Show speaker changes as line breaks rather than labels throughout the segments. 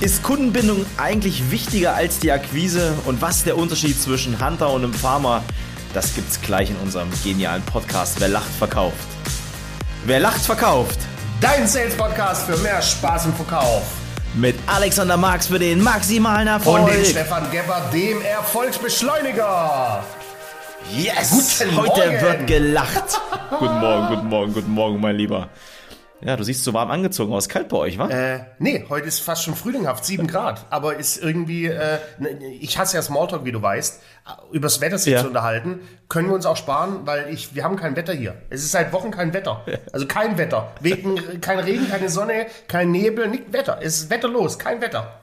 Ist Kundenbindung eigentlich wichtiger als die Akquise? Und was ist der Unterschied zwischen Hunter und einem Farmer? Das gibt's gleich in unserem genialen Podcast Wer lacht, verkauft. Wer lacht, verkauft.
Dein Sales-Podcast für mehr Spaß im Verkauf.
Mit Alexander Marx für den maximalen Erfolg.
Und dem Stefan Gebber, dem Erfolgsbeschleuniger.
Yes! Guten Heute Morgen. wird gelacht. guten Morgen, guten Morgen, guten Morgen, mein Lieber. Ja, du siehst so warm angezogen aus. Kalt bei euch, wa?
Äh, nee, heute ist fast schon frühlinghaft, sieben Grad. Aber ist irgendwie, äh, ne, ich hasse ja Smalltalk, wie du weißt. Übers Wetter sich ja. zu unterhalten, können wir uns auch sparen, weil ich, wir haben kein Wetter hier. Es ist seit Wochen kein Wetter. Also kein Wetter. Wegen, kein Regen, keine Sonne, kein Nebel, nicht Wetter. Es ist wetterlos, kein Wetter.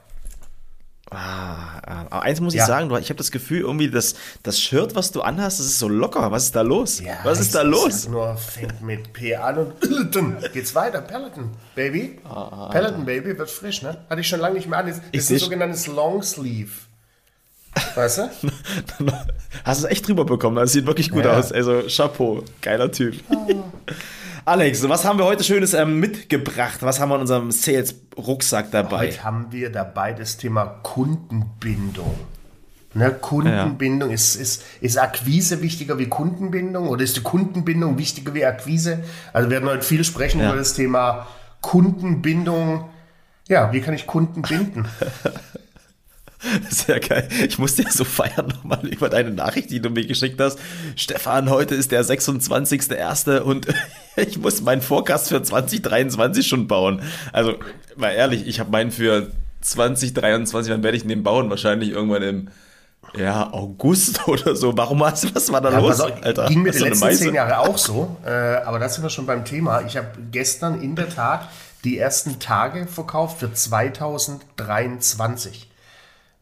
Ah, aber eins muss ich ja. sagen, ich habe das Gefühl, irgendwie das, das Shirt, was du anhast, das ist so locker. Was ist da los? Ja, was ist da los?
nur fängt mit P an und Peloton. Geht's weiter, Peloton, Baby. Ah, Peloton, Baby, wird frisch, ne? Hatte ich schon lange nicht mehr an. Das ist ein sogenanntes Longsleeve. Weißt du?
Hast du es echt drüber bekommen. Das sieht wirklich gut ja. aus. Also, Chapeau. Geiler Typ. Oh. Alex, was haben wir heute Schönes ähm, mitgebracht? Was haben wir in unserem Sales-Rucksack dabei?
Heute haben wir dabei das Thema Kundenbindung. Ne, Kundenbindung, ja. ist, ist, ist Akquise wichtiger wie Kundenbindung oder ist die Kundenbindung wichtiger wie Akquise? Also wir werden heute viel sprechen ja. über das Thema Kundenbindung. Ja, wie kann ich Kunden binden?
Sehr geil. Ich musste ja so feiern nochmal über deine Nachricht, die du mir geschickt hast. Stefan, heute ist der 26.01. und ich muss meinen Forecast für 2023 schon bauen. Also, mal ehrlich, ich habe meinen für 2023, wann werde ich den bauen? Wahrscheinlich irgendwann im ja, August oder so. Warum hast du, was war da ja, los,
auch, Alter? Ging mir die letzten zehn Jahre auch so, äh, aber da sind wir schon beim Thema. Ich habe gestern in der Tat die ersten Tage verkauft für 2023.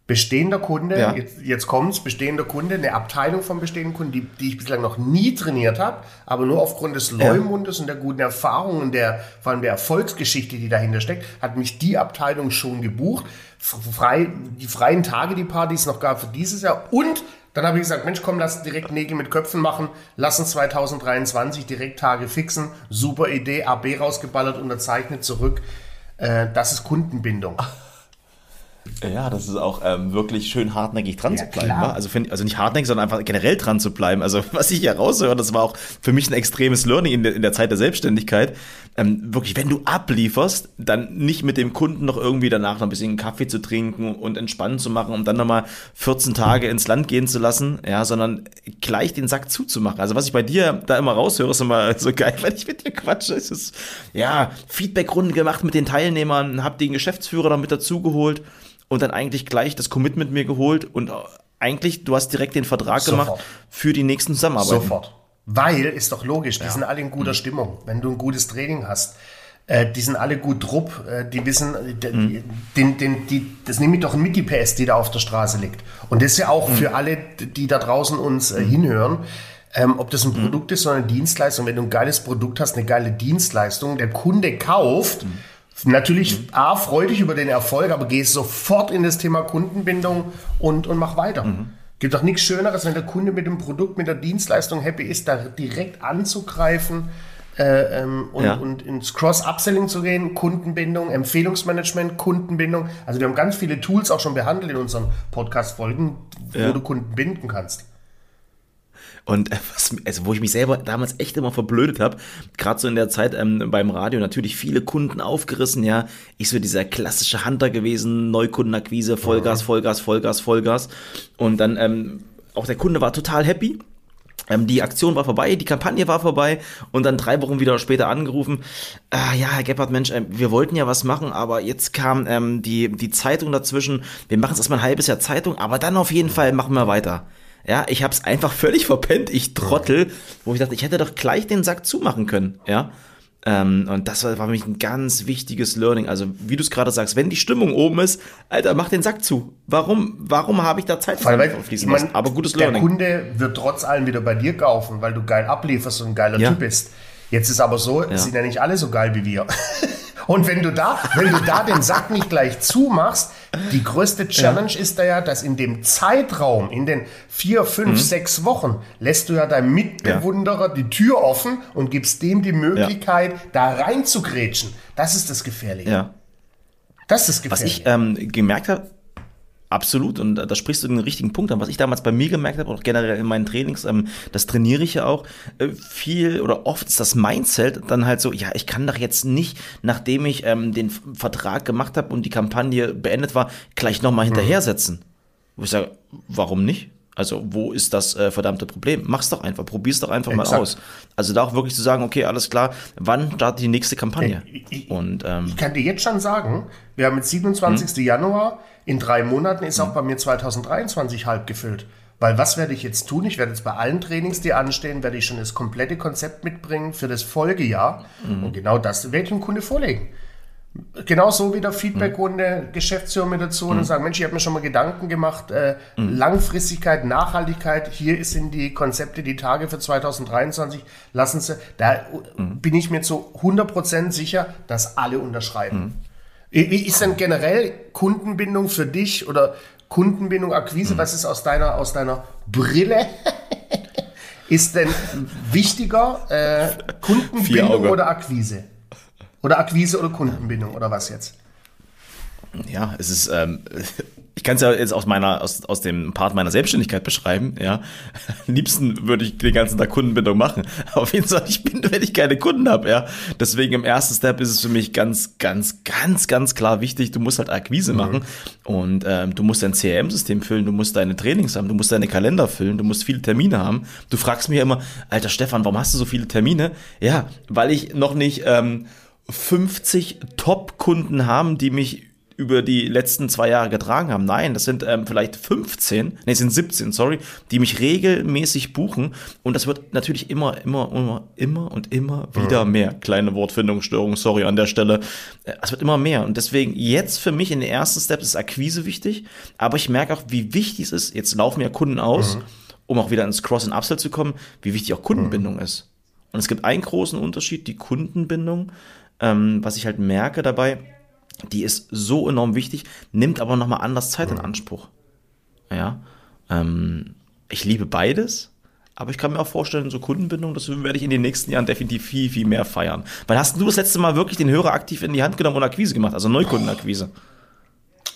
Bestehender Kunde, ja. jetzt, jetzt kommt's, bestehender Kunde, eine Abteilung von bestehenden Kunden, die, die ich bislang noch nie trainiert habe, aber nur aufgrund des Leumundes ja. und der guten Erfahrungen und der, vor allem der Erfolgsgeschichte, die dahinter steckt, hat mich die Abteilung schon gebucht. Frei, die freien Tage, die Partys noch gab für dieses Jahr und dann habe ich gesagt, Mensch, komm, lass direkt Nägel mit Köpfen machen. Lass uns 2023 direkt Tage fixen. Super Idee, AB rausgeballert, unterzeichnet, zurück. Äh, das ist Kundenbindung.
Ja, das ist auch ähm, wirklich schön hartnäckig dran ja, zu bleiben. Also, find, also nicht hartnäckig, sondern einfach generell dran zu bleiben. Also was ich hier raushöre, das war auch für mich ein extremes Learning in der, in der Zeit der Selbstständigkeit. Ähm, wirklich, wenn du ablieferst, dann nicht mit dem Kunden noch irgendwie danach noch ein bisschen Kaffee zu trinken und entspannen zu machen, um dann nochmal 14 Tage ins Land gehen zu lassen, ja, sondern gleich den Sack zuzumachen. Also was ich bei dir da immer raushöre, ist immer so geil, wenn ich mit dir quatsche. Es ist, ja, Feedbackrunden gemacht mit den Teilnehmern, hab den Geschäftsführer dann mit dazugeholt und dann eigentlich gleich das Commitment mir geholt und eigentlich, du hast direkt den Vertrag Sofort. gemacht für die nächsten Zusammenarbeiten.
Sofort. Weil, ist doch logisch, die ja. sind alle in guter mhm. Stimmung. Wenn du ein gutes Training hast, äh, die sind alle gut drupp, äh, die wissen, äh, mhm. den, den, die, das nehme ich doch mit, die PS, die da auf der Straße liegt. Und das ist ja auch mhm. für alle, die da draußen uns äh, mhm. hinhören, ähm, ob das ein mhm. Produkt ist oder eine Dienstleistung. Wenn du ein geiles Produkt hast, eine geile Dienstleistung, der Kunde kauft, mhm. Natürlich, mhm. A, freu dich über den Erfolg, aber geh sofort in das Thema Kundenbindung und, und mach weiter. Mhm. Gibt doch nichts Schöneres, wenn der Kunde mit dem Produkt, mit der Dienstleistung happy ist, da direkt anzugreifen äh, ähm, und, ja. und ins Cross-Upselling zu gehen, Kundenbindung, Empfehlungsmanagement, Kundenbindung. Also wir haben ganz viele Tools auch schon behandelt in unseren Podcast-Folgen, wo ja. du Kunden binden kannst.
Und äh, was, also wo ich mich selber damals echt immer verblödet habe, gerade so in der Zeit ähm, beim Radio, natürlich viele Kunden aufgerissen, ja. Ich so dieser klassische Hunter gewesen, Neukundenakquise, Vollgas, Vollgas, Vollgas, Vollgas. Und dann ähm, auch der Kunde war total happy. Ähm, die Aktion war vorbei, die Kampagne war vorbei und dann drei Wochen wieder später angerufen. Äh, ja, Herr Gebhardt, Mensch, äh, wir wollten ja was machen, aber jetzt kam ähm, die, die Zeitung dazwischen. Wir machen es erstmal ein halbes Jahr Zeitung, aber dann auf jeden Fall machen wir weiter. Ja, ich habe es einfach völlig verpennt, ich Trottel, wo ich dachte, ich hätte doch gleich den Sack zumachen können, ja. Ähm, und das war, war für mich ein ganz wichtiges Learning. Also, wie du es gerade sagst, wenn die Stimmung oben ist, Alter, mach den Sack zu. Warum, warum habe ich da Zeit
für fließen lassen? Aber gutes Learning. Der Kunde wird trotz allem wieder bei dir kaufen, weil du geil ablieferst und ein geiler ja. Typ bist. Jetzt ist aber so, ja. sind ja nicht alle so geil wie wir. Und wenn du da, wenn du da den Sack nicht gleich zumachst, die größte Challenge ja. ist da ja, dass in dem Zeitraum, in den vier, fünf, mhm. sechs Wochen, lässt du ja deinem Mitbewunderer ja. die Tür offen und gibst dem die Möglichkeit, ja. da rein zu grätschen. Das ist das Gefährliche.
Ja.
Das ist
gefährlich. Was ich ähm, gemerkt habe, Absolut, und da sprichst du den richtigen Punkt an. Was ich damals bei mir gemerkt habe, auch generell in meinen Trainings, ähm, das trainiere ich ja auch, äh, viel oder oft ist das Mindset dann halt so, ja, ich kann doch jetzt nicht, nachdem ich ähm, den Vertrag gemacht habe und die Kampagne beendet war, gleich nochmal mhm. hinterher setzen. Wo ich sage, warum nicht? Also, wo ist das äh, verdammte Problem? Mach's doch einfach, probier's doch einfach Exakt. mal aus. Also da auch wirklich zu sagen, okay, alles klar, wann startet die nächste Kampagne?
Ich, ich, und, ähm, ich kann dir jetzt schon sagen, wir haben jetzt 27. Hm? Januar, in drei Monaten ist hm? auch bei mir 2023 halb gefüllt. Weil was werde ich jetzt tun? Ich werde jetzt bei allen Trainings, die anstehen, werde ich schon das komplette Konzept mitbringen für das Folgejahr. Mhm. Und genau das werde ich dem Kunde vorlegen. Genauso wieder Feedbackrunde, mhm. Geschäftsführer mit dazu mhm. und sagen, Mensch, ich habe mir schon mal Gedanken gemacht, äh, mhm. Langfristigkeit, Nachhaltigkeit, hier sind die Konzepte, die Tage für 2023, lassen Sie, da mhm. bin ich mir zu 100% sicher, dass alle unterschreiben. Mhm. Wie ist denn generell Kundenbindung für dich oder Kundenbindung, Akquise, mhm. was ist aus deiner, aus deiner Brille? ist denn wichtiger äh, Kundenbindung oder Akquise? Oder Akquise oder Kundenbindung oder was jetzt?
Ja, es ist, ähm, ich kann es ja jetzt aus meiner, aus, aus dem Part meiner Selbstständigkeit beschreiben, ja. Am liebsten würde ich den ganzen Tag Kundenbindung machen. Auf jeden Fall, ich bin, wenn ich keine Kunden habe, ja. Deswegen im ersten Step ist es für mich ganz, ganz, ganz, ganz klar wichtig, du musst halt Akquise mhm. machen und ähm, du musst dein CRM-System füllen, du musst deine Trainings haben, du musst deine Kalender füllen, du musst viele Termine haben. Du fragst mich ja immer, alter Stefan, warum hast du so viele Termine? Ja, weil ich noch nicht, ähm, 50 Top-Kunden haben, die mich über die letzten zwei Jahre getragen haben. Nein, das sind ähm, vielleicht 15, nee, sind 17, sorry, die mich regelmäßig buchen. Und das wird natürlich immer, immer, immer, immer und immer wieder mehr. Kleine Wortfindungsstörung, sorry an der Stelle. Äh, es wird immer mehr. Und deswegen jetzt für mich in den ersten Steps ist Akquise wichtig. Aber ich merke auch, wie wichtig es ist. Jetzt laufen ja Kunden aus, mhm. um auch wieder ins Cross- und Upsell zu kommen, wie wichtig auch Kundenbindung mhm. ist. Und es gibt einen großen Unterschied, die Kundenbindung ähm, was ich halt merke dabei, die ist so enorm wichtig, nimmt aber nochmal anders Zeit in Anspruch. Ja, ähm, ich liebe beides, aber ich kann mir auch vorstellen, so Kundenbindung, das werde ich in den nächsten Jahren definitiv viel, viel mehr feiern. Weil hast du das letzte Mal wirklich den Hörer aktiv in die Hand genommen und Akquise gemacht, also Neukundenakquise?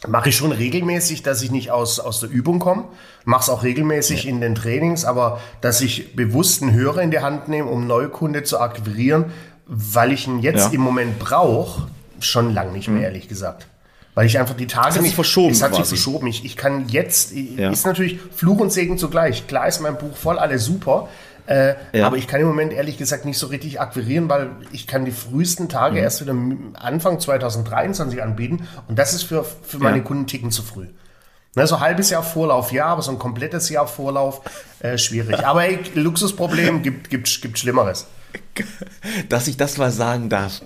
Mache ich schon regelmäßig, dass ich nicht aus, aus der Übung komme. Mache es auch regelmäßig ja. in den Trainings, aber dass ich bewusst einen Hörer in die Hand nehme, um Neukunde zu akquirieren, weil ich ihn jetzt ja. im Moment brauche, schon lang nicht mehr, mhm. ehrlich gesagt. Weil ich einfach die Tage. Es
hat sich verschoben.
Es hat sich verschoben. Ich, ich kann jetzt, ja. ist natürlich Fluch und Segen zugleich. Klar ist mein Buch voll, alles super. Äh, ja. Aber ich kann im Moment ehrlich gesagt nicht so richtig akquirieren, weil ich kann die frühesten Tage mhm. erst wieder Anfang 2023 anbieten. Und das ist für, für meine ja. Kunden ticken zu früh. Ne, so ein halbes Jahr Vorlauf, ja, aber so ein komplettes Jahr Vorlauf, äh, schwierig. Aber ey, Luxusproblem gibt, gibt, gibt Schlimmeres
dass ich das mal sagen darf.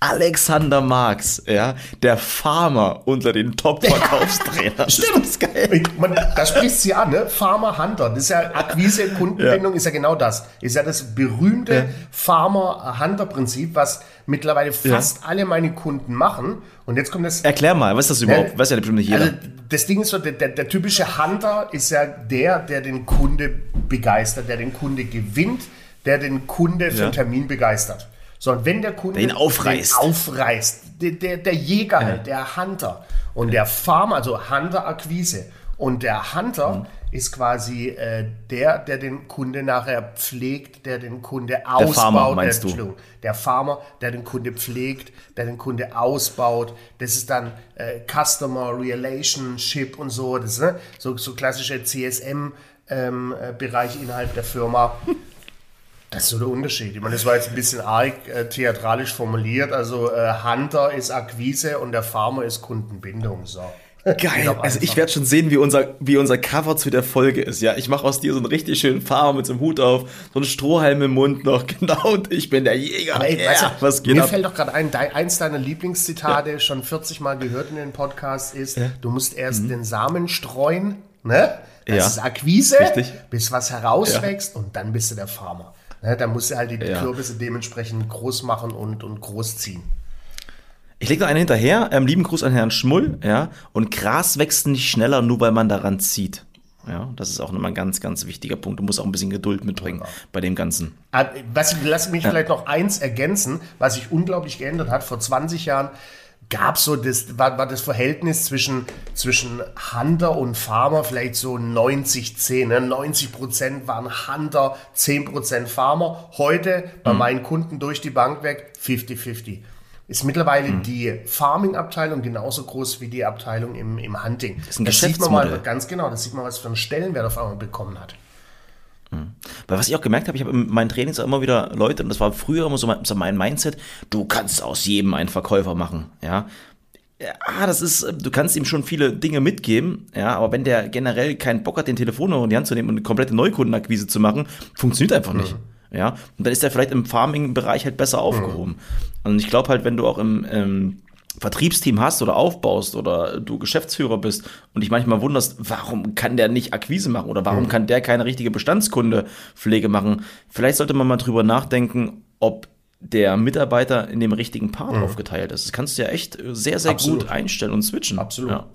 Alexander Marx, ja, der Farmer unter den Top-Verkaufstrainern.
Ja, stimmt. Das, geil. Man, da spricht sie an, ne? Farmer Hunter. Das ist ja Akquise, Kundenbindung ja. ist ja genau das. Ist ja das berühmte ja. Farmer-Hunter-Prinzip, was mittlerweile fast alle meine Kunden machen. Und jetzt kommt das.
Erklär mal, was ist das überhaupt? Ne, weiß ja bestimmt nicht jeder. Also,
das Ding ist so, der, der, der typische Hunter ist ja der, der den Kunde begeistert, der den Kunde gewinnt, der den Kunde für ja. einen Termin begeistert. So, und wenn der Kunde
den aufreißt,
den aufreißt der, der, der Jäger, ja. halt, der Hunter und der Farmer, also Hunter-Akquise. Und der Hunter mhm. ist quasi äh, der, der den Kunde nachher pflegt, der den Kunde ausbaut. Der Farmer,
meinst
der,
du?
Der Farmer, der den Kunde pflegt, der den Kunde ausbaut. Das ist dann äh, Customer Relationship und so. Das ist ne? so, so klassische CSM-Bereich ähm, äh, innerhalb der Firma. Das ist so der Unterschied. Ich meine, das war jetzt ein bisschen arg äh, theatralisch formuliert. Also äh, Hunter ist Akquise und der Farmer ist Kundenbindung. So.
Geil. Also ich werde schon sehen, wie unser, wie unser Cover zu der Folge ist. Ja, ich mache aus dir so einen richtig schönen Farmer mit so einem Hut auf, so einen Strohhalm im Mund noch. Genau. Und ich bin der Jäger. Aber ey,
ja, weißt du, was geht mir ab? fällt doch gerade ein, eins deiner Lieblingszitate, ja. schon 40 Mal gehört in den Podcast, ist, ja. du musst erst mhm. den Samen streuen, ne? Das ist Akquise, Richtig. bis was herauswächst und dann bist du der Farmer. Ne, da muss er halt die ja. Kürbisse dementsprechend groß machen und, und groß ziehen.
Ich lege noch einen hinterher. Ähm, lieben Gruß an Herrn Schmull. Ja, und Gras wächst nicht schneller, nur weil man daran zieht. Ja, das ist auch nochmal ein ganz, ganz wichtiger Punkt. Du musst auch ein bisschen Geduld mitbringen ja. bei dem Ganzen.
Was, lass mich ja. vielleicht noch eins ergänzen, was sich unglaublich geändert hat. Vor 20 Jahren gab so das, war, war das Verhältnis zwischen, zwischen Hunter und Farmer vielleicht so 90-10. Ne? 90 Prozent waren Hunter, 10 Prozent Farmer. Heute bei mhm. meinen Kunden durch die Bank weg 50-50. Ist mittlerweile mhm. die Farming-Abteilung genauso groß wie die Abteilung im, im Hunting.
Das ist ein das sieht man mal
ganz genau, das sieht man, was für einen Stellenwert auf einmal bekommen hat.
Weil was ich auch gemerkt habe, ich habe in meinen Trainings auch immer wieder Leute, und das war früher immer so mein, so mein Mindset, du kannst aus jedem einen Verkäufer machen, ja. Ja, das ist, du kannst ihm schon viele Dinge mitgeben, ja, aber wenn der generell keinen Bock hat, den Telefonhörer in die Hand zu nehmen und eine komplette Neukundenakquise zu machen, funktioniert einfach nicht. Mhm. Ja, und dann ist er vielleicht im Farming-Bereich halt besser aufgehoben. Mhm. Und ich glaube halt, wenn du auch im, ähm, Vertriebsteam hast oder aufbaust oder du Geschäftsführer bist und dich manchmal wunderst, warum kann der nicht Akquise machen oder warum mhm. kann der keine richtige Bestandskundepflege machen? Vielleicht sollte man mal drüber nachdenken, ob der Mitarbeiter in dem richtigen Part mhm. aufgeteilt ist. Das kannst du ja echt sehr, sehr Absolut. gut einstellen und switchen.
Absolut. Ja.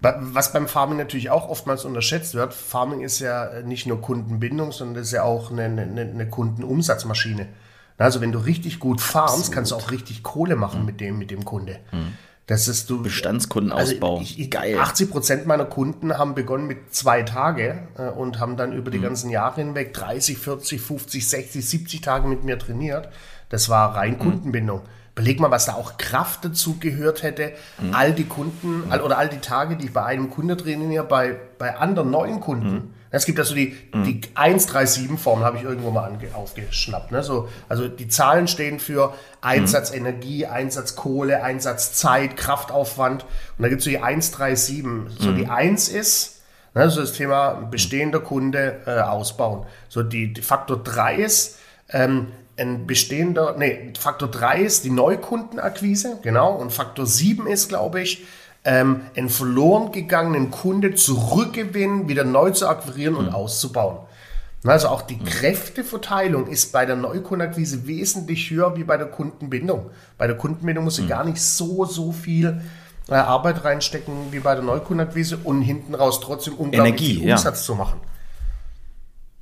Was beim Farming natürlich auch oftmals unterschätzt wird, Farming ist ja nicht nur Kundenbindung, sondern ist ja auch eine, eine, eine Kundenumsatzmaschine. Also wenn du richtig gut farmst, kannst du auch richtig Kohle machen mhm. mit dem, mit dem Kunde. Mhm.
Das ist du. Bestandskundenausbau.
Also ich, ich, Geil. 80 Prozent meiner Kunden haben begonnen mit zwei Tage äh, und haben dann über die mhm. ganzen Jahre hinweg 30, 40, 50, 60, 70 Tage mit mir trainiert. Das war rein mhm. Kundenbindung. Beleg mal, was da auch Kraft dazu gehört hätte, mhm. all die Kunden all, oder all die Tage, die ich bei einem Kunde trainiere, bei, bei anderen neuen Kunden mhm. Es gibt also die, mhm. die 137-Form, habe ich irgendwo mal ange, aufgeschnappt. Ne? So, also die Zahlen stehen für Einsatz mhm. Energie, Einsatz Kohle, Einsatz Zeit, Kraftaufwand. Und da gibt es so die 137. So die 1 mhm. ist, ne, so das Thema bestehender Kunde äh, ausbauen. So die, die Faktor 3 ist, ähm, ein bestehender, nee, Faktor 3 ist die Neukundenakquise, genau, und Faktor 7 ist, glaube ich, ähm, einen verloren gegangenen Kunde zurückgewinnen, wieder neu zu akquirieren und mhm. auszubauen. Also auch die mhm. Kräfteverteilung ist bei der Neukundenakquise wesentlich höher wie bei der Kundenbindung. Bei der Kundenbindung muss ich mhm. gar nicht so, so viel äh, Arbeit reinstecken wie bei der Neukundenakquise und hinten raus trotzdem unglaublich Energie, viel Umsatz ja. zu machen.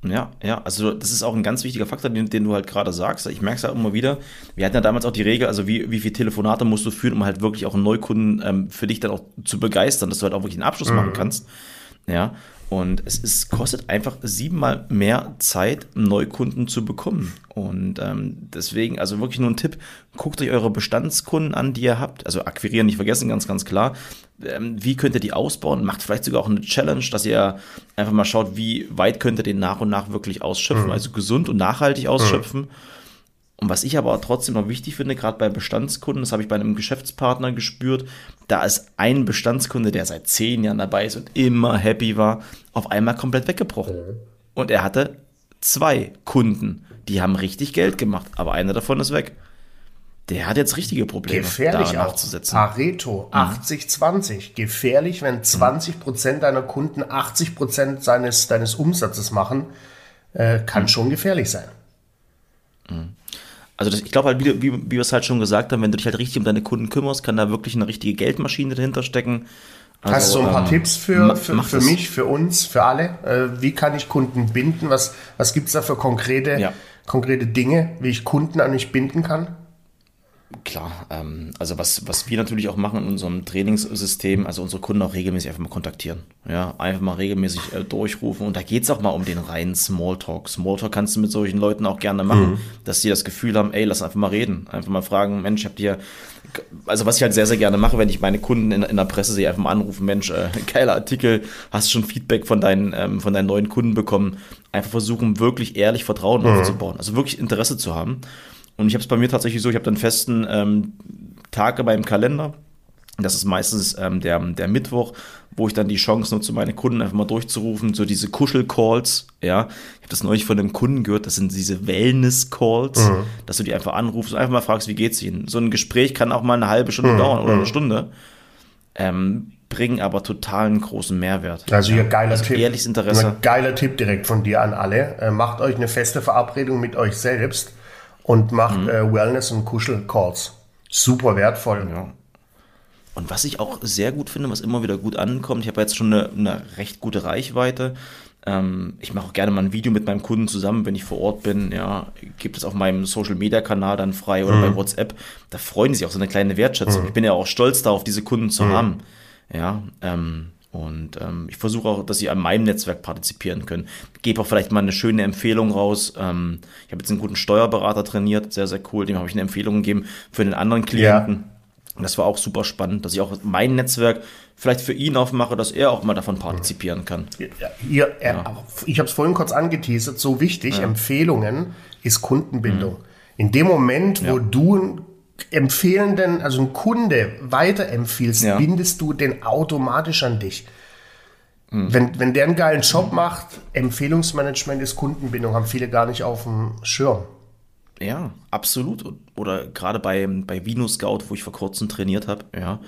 Ja, ja, also das ist auch ein ganz wichtiger Faktor, den, den du halt gerade sagst. Ich merke es ja immer wieder. Wir hatten ja damals auch die Regel, also wie, wie viele Telefonate musst du führen, um halt wirklich auch einen Neukunden ähm, für dich dann auch zu begeistern, dass du halt auch wirklich einen Abschluss mhm. machen kannst. Ja, und es ist, kostet einfach siebenmal mehr Zeit, Neukunden zu bekommen. Und ähm, deswegen, also wirklich nur ein Tipp, guckt euch eure Bestandskunden an, die ihr habt. Also akquirieren nicht vergessen, ganz, ganz klar. Ähm, wie könnt ihr die ausbauen? Macht vielleicht sogar auch eine Challenge, dass ihr einfach mal schaut, wie weit könnt ihr den nach und nach wirklich ausschöpfen, mhm. also gesund und nachhaltig ausschöpfen. Mhm. Und was ich aber trotzdem noch wichtig finde, gerade bei Bestandskunden, das habe ich bei einem Geschäftspartner gespürt, da ist ein Bestandskunde, der seit zehn Jahren dabei ist und immer happy war, auf einmal komplett weggebrochen. Mhm. Und er hatte zwei Kunden, die haben richtig Geld gemacht, aber einer davon ist weg. Der hat jetzt richtige Probleme,
Gefährlich da nachzusetzen. Pareto, 80-20. Mhm. Gefährlich, wenn 20 Prozent deiner Kunden 80 Prozent seines, deines Umsatzes machen, äh, kann mhm. schon gefährlich sein.
Mhm. Also das, ich glaube halt, wie, wie, wie wir es halt schon gesagt haben, wenn du dich halt richtig um deine Kunden kümmerst, kann da wirklich eine richtige Geldmaschine dahinter stecken.
Also, Hast du ein paar ähm, Tipps für, für, für mich, für uns, für alle? Äh, wie kann ich Kunden binden? Was, was gibt es da für konkrete, ja. konkrete Dinge, wie ich Kunden an mich binden kann?
Klar, ähm, also was, was wir natürlich auch machen in unserem Trainingssystem, also unsere Kunden auch regelmäßig einfach mal kontaktieren. Ja, einfach mal regelmäßig äh, durchrufen. Und da geht es auch mal um den reinen Smalltalk. Smalltalk kannst du mit solchen Leuten auch gerne machen, mhm. dass sie das Gefühl haben, ey, lass einfach mal reden. Einfach mal fragen, Mensch, ich hab dir, also was ich halt sehr, sehr gerne mache, wenn ich meine Kunden in, in der Presse sehe, einfach mal anrufen, Mensch, äh, geiler Artikel, hast schon Feedback von deinen, ähm, von deinen neuen Kunden bekommen. Einfach versuchen, wirklich ehrlich Vertrauen mhm. aufzubauen. Also wirklich Interesse zu haben. Und ich habe es bei mir tatsächlich so, ich habe dann festen ähm, Tage beim Kalender. Das ist meistens ähm, der, der Mittwoch, wo ich dann die Chance nutze, meine Kunden einfach mal durchzurufen, so diese Kuschel-Calls, ja. Ich habe das neulich von einem Kunden gehört, das sind diese Wellness-Calls, mhm. dass du die einfach anrufst und einfach mal fragst, wie geht's ihnen. So ein Gespräch kann auch mal eine halbe Stunde mhm. dauern oder eine mhm. Stunde. Ähm, bringen aber totalen großen Mehrwert.
Also hier geiler also Tipp.
Ehrliches Interesse.
Ein geiler Tipp direkt von dir an alle. Äh, macht euch eine feste Verabredung mit euch selbst und macht mhm. äh, Wellness- und Kuschel-Calls. Super wertvoll. Ja.
Und was ich auch sehr gut finde, was immer wieder gut ankommt, ich habe jetzt schon eine, eine recht gute Reichweite, Ähm, ich mache auch gerne mal ein Video mit meinem Kunden zusammen, wenn ich vor Ort bin. Ja, gibt es auf meinem Social Media Kanal dann frei oder mhm. bei WhatsApp. Da freuen die sich auch so eine kleine Wertschätzung. Mhm. Ich bin ja auch stolz darauf, diese Kunden zu mhm. haben. Ja, ähm, und ähm, ich versuche auch, dass sie an meinem Netzwerk partizipieren können. Gebe auch vielleicht mal eine schöne Empfehlung raus. Ähm, ich habe jetzt einen guten Steuerberater trainiert, sehr, sehr cool. Dem habe ich eine Empfehlung gegeben für den anderen Klienten. Ja. Das war auch super spannend, dass ich auch mein Netzwerk vielleicht für ihn aufmache, dass er auch mal davon partizipieren kann.
Ja, ihr, ja. Ich habe es vorhin kurz angeteasert, so wichtig, Empfehlungen ist Kundenbindung. Mhm. In dem Moment, wo du Empfehlenden, also ein Kunde weiterempfiehlst, ja. bindest du den automatisch an dich. Mhm. Wenn, wenn der einen geilen Job macht, Empfehlungsmanagement ist Kundenbindung, haben viele gar nicht auf dem Schirm.
Ja, absolut. Oder gerade bei, bei Vino Scout, wo ich vor kurzem trainiert habe, ja,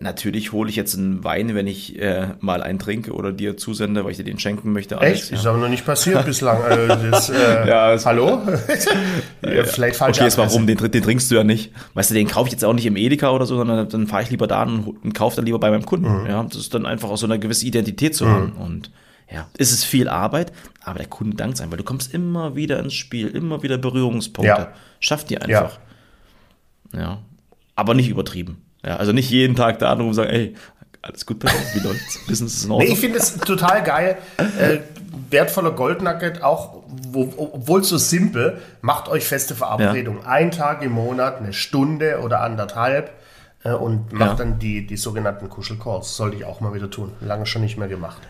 Natürlich hole ich jetzt einen Wein, wenn ich äh, mal einen trinke oder dir zusende, weil ich dir den schenken möchte.
Alex, Echt? Ja. Ist aber noch nicht passiert bislang. Äh, das, äh, ja, es, hallo?
ja, vielleicht falsch. Okay, jetzt warum? Den, den trinkst du ja nicht. Weißt du, den kaufe ich jetzt auch nicht im Edeka oder so, sondern dann fahre ich lieber da und, und kaufe dann lieber bei meinem Kunden. Mhm. Ja, das ist dann einfach auch so eine gewisse Identität zu mhm. haben. Und ja, ist es viel Arbeit, aber der Kunde dankt sein, weil du kommst immer wieder ins Spiel, immer wieder Berührungspunkte. Ja. Schafft dir einfach. Ja. ja. Aber nicht übertrieben. Ja, also nicht jeden Tag da anrufen und sagen, ey, alles gut bei wie läuft's? Business ist in
Ordnung. Nee, ich finde es total geil. Äh, wertvoller Goldnugget, auch wo, obwohl so simpel, macht euch feste Verabredungen. Ja. Ein Tag im Monat, eine Stunde oder anderthalb äh, und macht ja. dann die, die sogenannten Kuschelcalls. Sollte ich auch mal wieder tun. Lange schon nicht mehr gemacht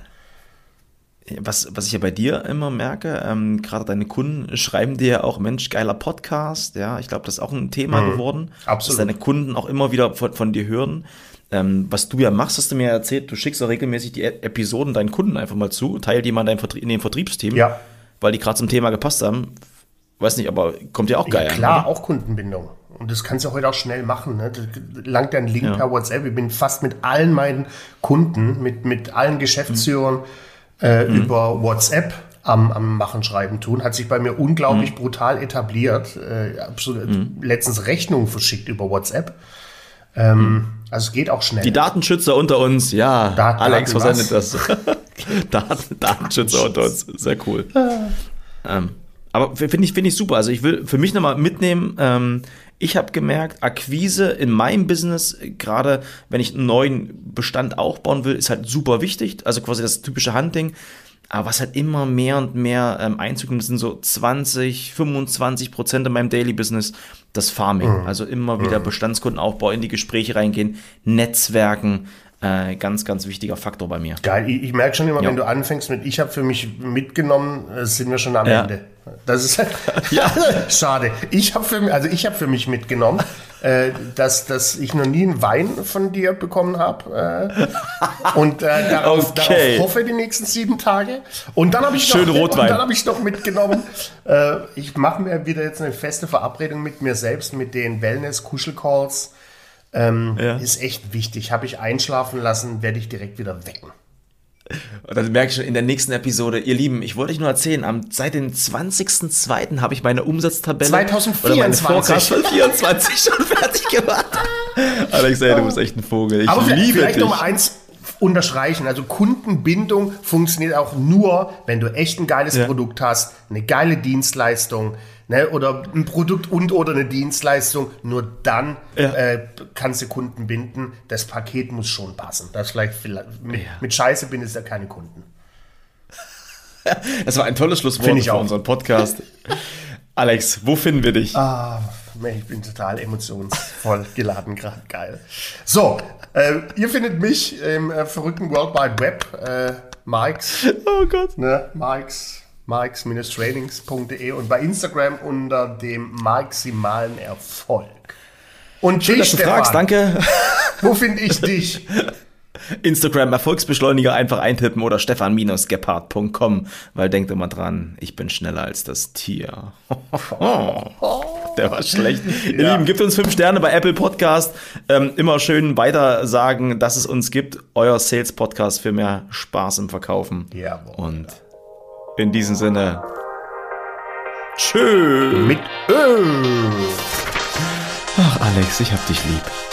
was, was ich ja bei dir immer merke, ähm, gerade deine Kunden schreiben dir ja auch, Mensch, geiler Podcast, ja, ich glaube, das ist auch ein Thema mhm, geworden, absolut. dass deine Kunden auch immer wieder von, von dir hören. Ähm, was du ja machst, hast du mir erzählt, du schickst auch regelmäßig die e Episoden deinen Kunden einfach mal zu, teilt die mal in, deinem Vertrie in den Vertriebsteam, ja. weil die gerade zum Thema gepasst haben. Weiß nicht, aber kommt ja auch geil. Ja,
klar, an, auch Kundenbindung. Und das kannst du heute auch schnell machen. Ne? Langt ein Link ja. per WhatsApp. Ich bin fast mit allen meinen Kunden, mit, mit allen Geschäftsführern, mhm äh, mhm. über WhatsApp am, am Machen, Schreiben, Tun. Hat sich bei mir unglaublich mhm. brutal etabliert. Äh, absolut, mhm. Letztens Rechnungen verschickt über WhatsApp. Ähm, mhm. also es geht auch schnell.
Die Datenschützer unter uns, ja. Dat Alex versendet das. Daten, Datenschützer unter uns, sehr cool. ähm, aber finde ich, finde ich super. Also ich will für mich nochmal mitnehmen, ähm, ich habe gemerkt, Akquise in meinem Business, gerade wenn ich einen neuen Bestand aufbauen will, ist halt super wichtig. Also quasi das typische Hunting. Aber was halt immer mehr und mehr ähm, Einzug nimmt, sind so 20, 25 Prozent in meinem Daily Business das Farming. Mhm. Also immer wieder mhm. Bestandskundenaufbau, in die Gespräche reingehen, Netzwerken, äh, ganz, ganz wichtiger Faktor bei mir.
Geil, ich, ich merke schon immer, ja. wenn du anfängst mit Ich habe für mich mitgenommen, äh, sind wir schon am ja. Ende. Das ist ja. schade. Ich habe für, also hab für mich mitgenommen, äh, dass, dass ich noch nie einen Wein von dir bekommen habe. Äh, und äh, darauf, okay. darauf hoffe die nächsten sieben Tage. Und dann habe ich,
Schön noch, Rotwein.
hab ich noch mitgenommen. äh, ich mache mir wieder jetzt eine feste Verabredung mit mir selbst, mit den Wellness-Kuschel-Calls ähm, ja. Ist echt wichtig. Habe ich einschlafen lassen, werde ich direkt wieder wecken.
Und dann merke ich schon in der nächsten Episode, ihr Lieben, ich wollte euch nur erzählen, am, seit dem 20.02. habe ich meine Umsatztabelle
2024
oder 2024 schon fertig gemacht. Alex, ey, du bist echt ein Vogel. Ich
Aber
liebe
vielleicht dich. noch mal eins unterstreichen. Also Kundenbindung funktioniert auch nur, wenn du echt ein geiles ja. Produkt hast, eine geile Dienstleistung, ne, oder ein Produkt und oder eine Dienstleistung, nur dann ja. äh, kannst du Kunden binden. Das Paket muss schon passen. Das vielleicht, vielleicht mit, ja. mit Scheiße bindest du ja keine Kunden.
Das war ein tolles Schlusswort für unseren Podcast. Alex, wo finden wir dich?
Ah, ich bin total emotionsvoll geladen gerade. Geil. So, äh, ihr findet mich im äh, verrückten World Wide Web. Äh, Mikes.
Oh Gott.
Ne, Mikes marks-trainings.de und bei Instagram unter dem maximalen Erfolg.
Und Schön, dich, dass du Stefan, fragst, danke.
Wo finde ich dich?
Instagram Erfolgsbeschleuniger einfach eintippen oder stefan-gebhardt.com, weil denkt immer dran, ich bin schneller als das Tier. Der war schlecht. Ja. Ihr Lieben, gebt uns fünf Sterne bei Apple Podcast. Ähm, immer schön weiter sagen, dass es uns gibt. Euer Sales Podcast für mehr Spaß im Verkaufen.
Jawohl.
Und in diesem Sinne. Tschö.
Mit Ö.
Ach, Alex, ich hab dich lieb.